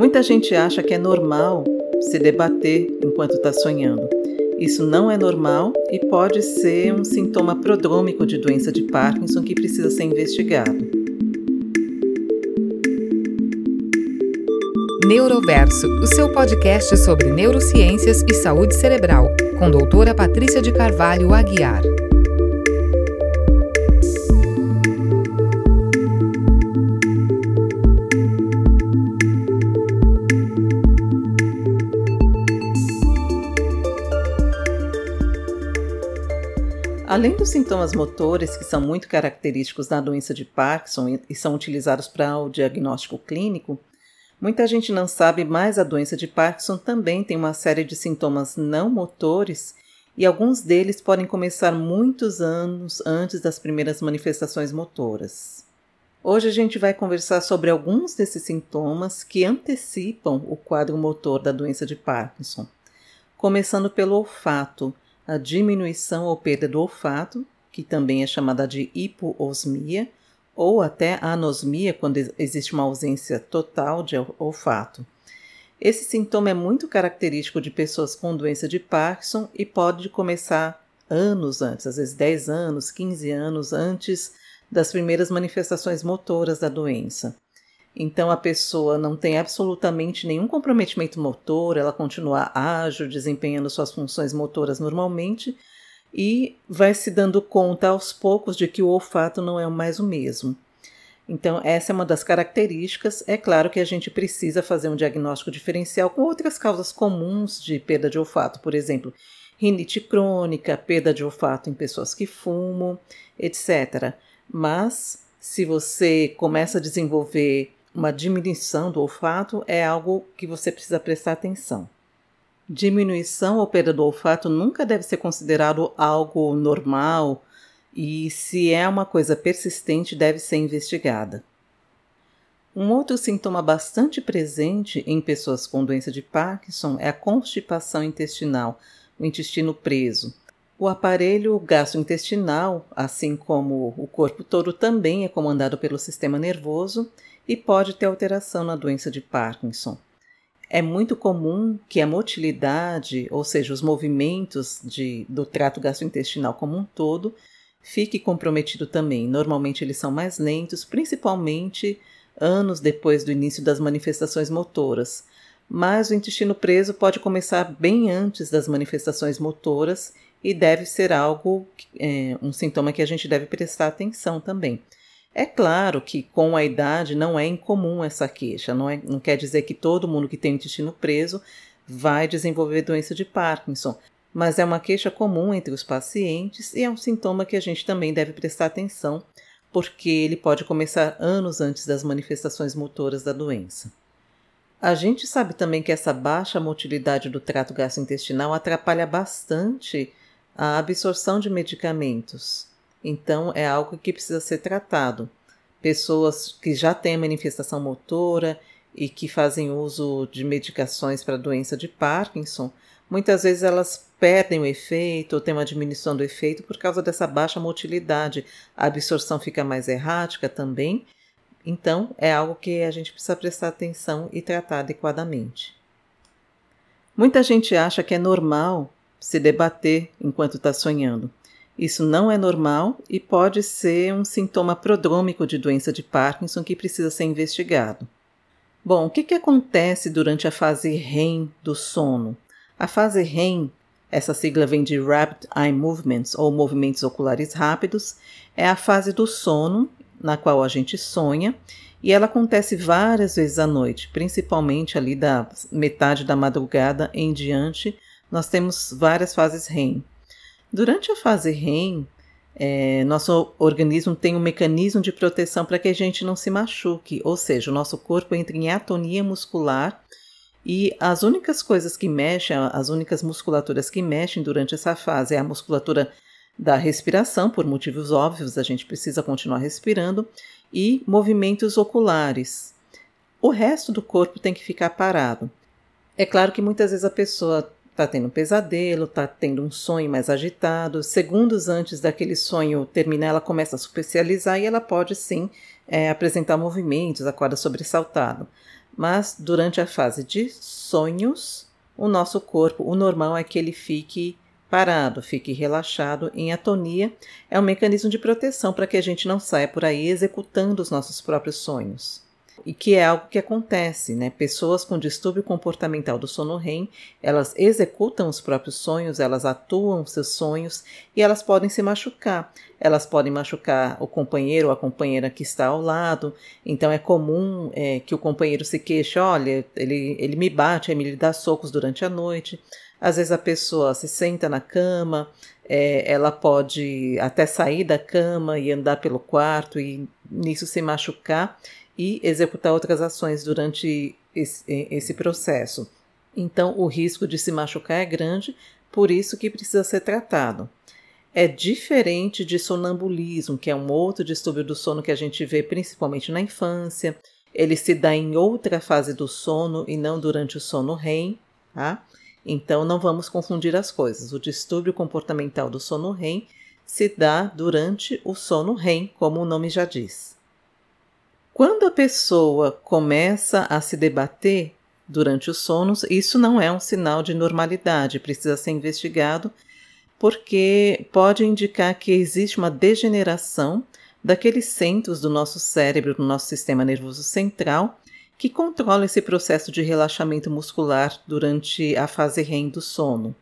Muita gente acha que é normal se debater enquanto está sonhando. Isso não é normal e pode ser um sintoma prodrômico de doença de Parkinson que precisa ser investigado. Neuroverso, o seu podcast sobre neurociências e saúde cerebral, com doutora Patrícia de Carvalho Aguiar. Além dos sintomas motores, que são muito característicos da doença de Parkinson e são utilizados para o diagnóstico clínico, muita gente não sabe, mas a doença de Parkinson também tem uma série de sintomas não motores e alguns deles podem começar muitos anos antes das primeiras manifestações motoras. Hoje a gente vai conversar sobre alguns desses sintomas que antecipam o quadro motor da doença de Parkinson, começando pelo olfato a diminuição ou perda do olfato, que também é chamada de hipoosmia, ou até anosmia, quando existe uma ausência total de olfato. Esse sintoma é muito característico de pessoas com doença de Parkinson e pode começar anos antes, às vezes 10 anos, 15 anos antes das primeiras manifestações motoras da doença. Então a pessoa não tem absolutamente nenhum comprometimento motor, ela continua ágil, desempenhando suas funções motoras normalmente e vai se dando conta aos poucos de que o olfato não é mais o mesmo. Então, essa é uma das características. É claro que a gente precisa fazer um diagnóstico diferencial com outras causas comuns de perda de olfato, por exemplo, rinite crônica, perda de olfato em pessoas que fumam, etc. Mas, se você começa a desenvolver uma diminuição do olfato é algo que você precisa prestar atenção. Diminuição ou perda do olfato nunca deve ser considerado algo normal e, se é uma coisa persistente, deve ser investigada. Um outro sintoma bastante presente em pessoas com doença de Parkinson é a constipação intestinal, o intestino preso. O aparelho gastrointestinal, assim como o corpo todo, também é comandado pelo sistema nervoso e pode ter alteração na doença de Parkinson. É muito comum que a motilidade, ou seja, os movimentos de, do trato gastrointestinal como um todo, fique comprometido também. Normalmente eles são mais lentos, principalmente anos depois do início das manifestações motoras. Mas o intestino preso pode começar bem antes das manifestações motoras e deve ser algo, é, um sintoma que a gente deve prestar atenção também. É claro que com a idade não é incomum essa queixa, não, é, não quer dizer que todo mundo que tem o intestino preso vai desenvolver doença de Parkinson, mas é uma queixa comum entre os pacientes e é um sintoma que a gente também deve prestar atenção, porque ele pode começar anos antes das manifestações motoras da doença. A gente sabe também que essa baixa motilidade do trato gastrointestinal atrapalha bastante a absorção de medicamentos. Então, é algo que precisa ser tratado. Pessoas que já têm manifestação motora e que fazem uso de medicações para a doença de Parkinson, muitas vezes elas perdem o efeito ou têm uma diminuição do efeito por causa dessa baixa motilidade. A absorção fica mais errática também. Então, é algo que a gente precisa prestar atenção e tratar adequadamente. Muita gente acha que é normal se debater enquanto está sonhando. Isso não é normal e pode ser um sintoma prodrômico de doença de Parkinson que precisa ser investigado. Bom, o que, que acontece durante a fase REM do sono? A fase REM, essa sigla vem de Rapid Eye Movements ou movimentos oculares rápidos, é a fase do sono na qual a gente sonha e ela acontece várias vezes à noite, principalmente ali da metade da madrugada em diante. Nós temos várias fases REM. Durante a fase REM, é, nosso organismo tem um mecanismo de proteção para que a gente não se machuque, ou seja, o nosso corpo entra em atonia muscular e as únicas coisas que mexem, as únicas musculaturas que mexem durante essa fase é a musculatura da respiração, por motivos óbvios, a gente precisa continuar respirando, e movimentos oculares. O resto do corpo tem que ficar parado. É claro que muitas vezes a pessoa está tendo um pesadelo, está tendo um sonho mais agitado. Segundos antes daquele sonho terminar, ela começa a supercializar e ela pode sim é, apresentar movimentos, acorda sobressaltado. Mas durante a fase de sonhos, o nosso corpo, o normal é que ele fique parado, fique relaxado, em atonia. É um mecanismo de proteção para que a gente não saia por aí executando os nossos próprios sonhos e que é algo que acontece, né? Pessoas com distúrbio comportamental do sono REM, elas executam os próprios sonhos, elas atuam seus sonhos e elas podem se machucar. Elas podem machucar o companheiro ou a companheira que está ao lado. Então é comum é, que o companheiro se queixe, olha, ele, ele me bate, ele me dá socos durante a noite. Às vezes a pessoa se senta na cama, é, ela pode até sair da cama e andar pelo quarto e nisso se machucar e executar outras ações durante esse, esse processo. Então, o risco de se machucar é grande, por isso que precisa ser tratado. É diferente de sonambulismo, que é um outro distúrbio do sono que a gente vê principalmente na infância. Ele se dá em outra fase do sono e não durante o sono REM, tá? Então não vamos confundir as coisas. O distúrbio comportamental do sono REM se dá durante o sono REM, como o nome já diz. Quando a pessoa começa a se debater durante os sonos, isso não é um sinal de normalidade, precisa ser investigado, porque pode indicar que existe uma degeneração daqueles centros do nosso cérebro, do nosso sistema nervoso central, que controla esse processo de relaxamento muscular durante a fase REM do sono.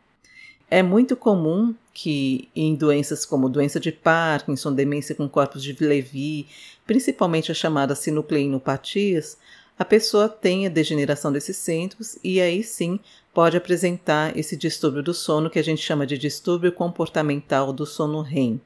É muito comum que em doenças como doença de Parkinson, demência com corpos de Levy, principalmente as chamadas sinucleinopatias, a pessoa tenha degeneração desses centros e aí sim pode apresentar esse distúrbio do sono que a gente chama de distúrbio comportamental do sono REM.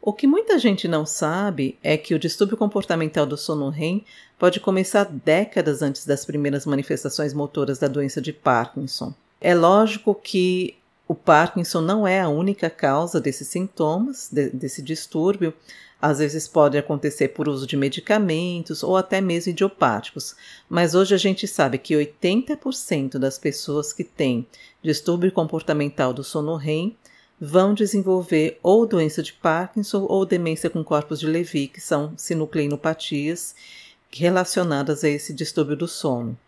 O que muita gente não sabe é que o distúrbio comportamental do sono REM pode começar décadas antes das primeiras manifestações motoras da doença de Parkinson. É lógico que o Parkinson não é a única causa desses sintomas, de, desse distúrbio. Às vezes pode acontecer por uso de medicamentos ou até mesmo idiopáticos, mas hoje a gente sabe que 80% das pessoas que têm distúrbio comportamental do sono REM vão desenvolver ou doença de Parkinson ou demência com corpos de Levy, que são sinucleinopatias relacionadas a esse distúrbio do sono.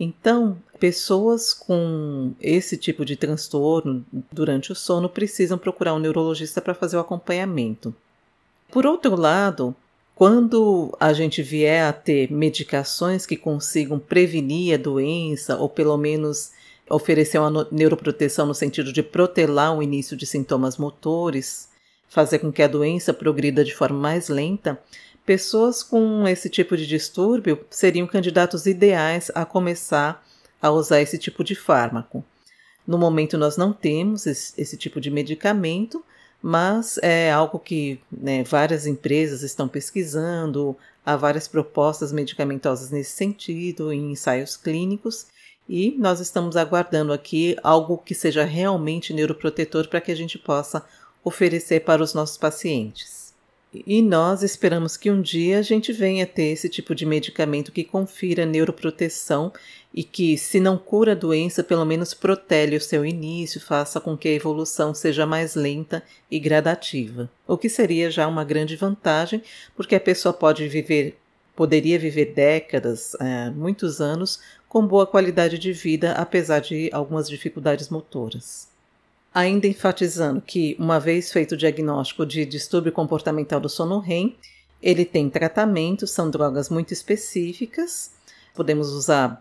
Então, pessoas com esse tipo de transtorno durante o sono precisam procurar um neurologista para fazer o acompanhamento. Por outro lado, quando a gente vier a ter medicações que consigam prevenir a doença ou pelo menos oferecer uma neuroproteção no sentido de protelar o início de sintomas motores, fazer com que a doença progrida de forma mais lenta, Pessoas com esse tipo de distúrbio seriam candidatos ideais a começar a usar esse tipo de fármaco. No momento, nós não temos esse, esse tipo de medicamento, mas é algo que né, várias empresas estão pesquisando, há várias propostas medicamentosas nesse sentido, em ensaios clínicos, e nós estamos aguardando aqui algo que seja realmente neuroprotetor para que a gente possa oferecer para os nossos pacientes. E nós esperamos que um dia a gente venha ter esse tipo de medicamento que confira neuroproteção e que, se não cura a doença, pelo menos protele o seu início, faça com que a evolução seja mais lenta e gradativa. O que seria já uma grande vantagem, porque a pessoa pode viver, poderia viver décadas, é, muitos anos, com boa qualidade de vida, apesar de algumas dificuldades motoras ainda enfatizando que, uma vez feito o diagnóstico de distúrbio comportamental do sono REM, ele tem tratamento, são drogas muito específicas. Podemos usar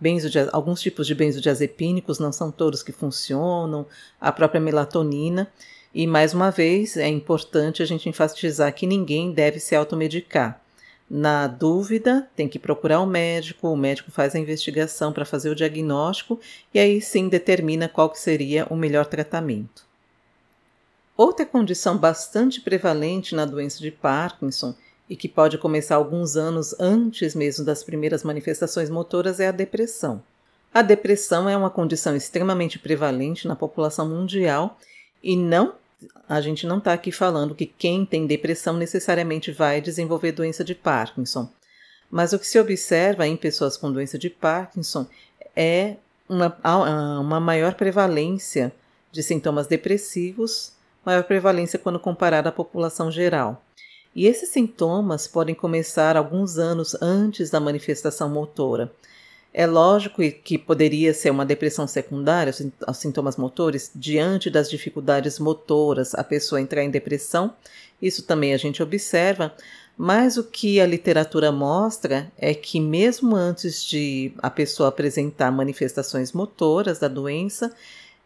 alguns tipos de benzodiazepínicos, não são todos que funcionam, a própria melatonina. E mais uma vez, é importante a gente enfatizar que ninguém deve se automedicar. Na dúvida, tem que procurar o um médico, o médico faz a investigação para fazer o diagnóstico e aí sim determina qual que seria o melhor tratamento. Outra condição bastante prevalente na doença de Parkinson e que pode começar alguns anos antes mesmo das primeiras manifestações motoras é a depressão. A depressão é uma condição extremamente prevalente na população mundial e não a gente não está aqui falando que quem tem depressão necessariamente vai desenvolver doença de Parkinson. Mas o que se observa em pessoas com doença de Parkinson é uma, uma maior prevalência de sintomas depressivos, maior prevalência quando comparado à população geral. E esses sintomas podem começar alguns anos antes da manifestação motora. É lógico que poderia ser uma depressão secundária aos sintomas motores, diante das dificuldades motoras, a pessoa entrar em depressão. Isso também a gente observa, mas o que a literatura mostra é que, mesmo antes de a pessoa apresentar manifestações motoras da doença,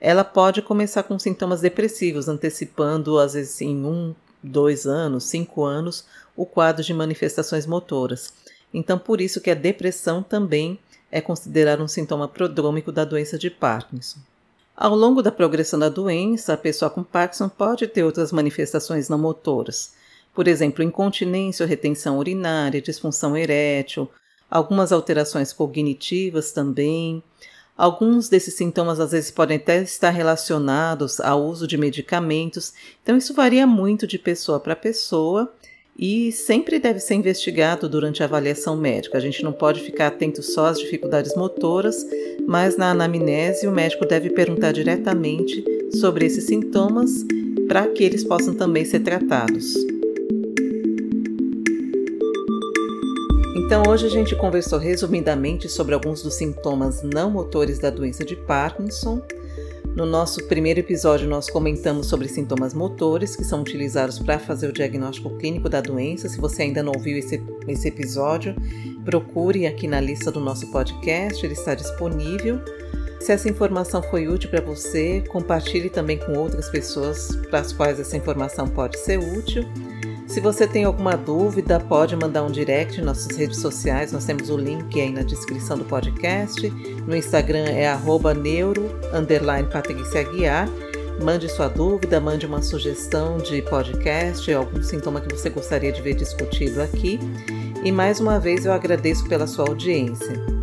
ela pode começar com sintomas depressivos, antecipando, às vezes, em um, dois anos, cinco anos, o quadro de manifestações motoras. Então, por isso que a depressão também é considerada um sintoma prodrômico da doença de Parkinson. Ao longo da progressão da doença, a pessoa com Parkinson pode ter outras manifestações não motoras por exemplo, incontinência ou retenção urinária, disfunção erétil, algumas alterações cognitivas também. Alguns desses sintomas às vezes podem até estar relacionados ao uso de medicamentos, então isso varia muito de pessoa para pessoa e sempre deve ser investigado durante a avaliação médica. A gente não pode ficar atento só às dificuldades motoras, mas na anamnese o médico deve perguntar diretamente sobre esses sintomas para que eles possam também ser tratados. Então, hoje a gente conversou resumidamente sobre alguns dos sintomas não motores da doença de Parkinson. No nosso primeiro episódio, nós comentamos sobre sintomas motores que são utilizados para fazer o diagnóstico clínico da doença. Se você ainda não ouviu esse, esse episódio, procure aqui na lista do nosso podcast, ele está disponível. Se essa informação foi útil para você, compartilhe também com outras pessoas para as quais essa informação pode ser útil. Se você tem alguma dúvida, pode mandar um direct em nossas redes sociais. Nós temos o link aí na descrição do podcast. No Instagram é neuro Aguiar. Mande sua dúvida, mande uma sugestão de podcast, algum sintoma que você gostaria de ver discutido aqui. E mais uma vez eu agradeço pela sua audiência.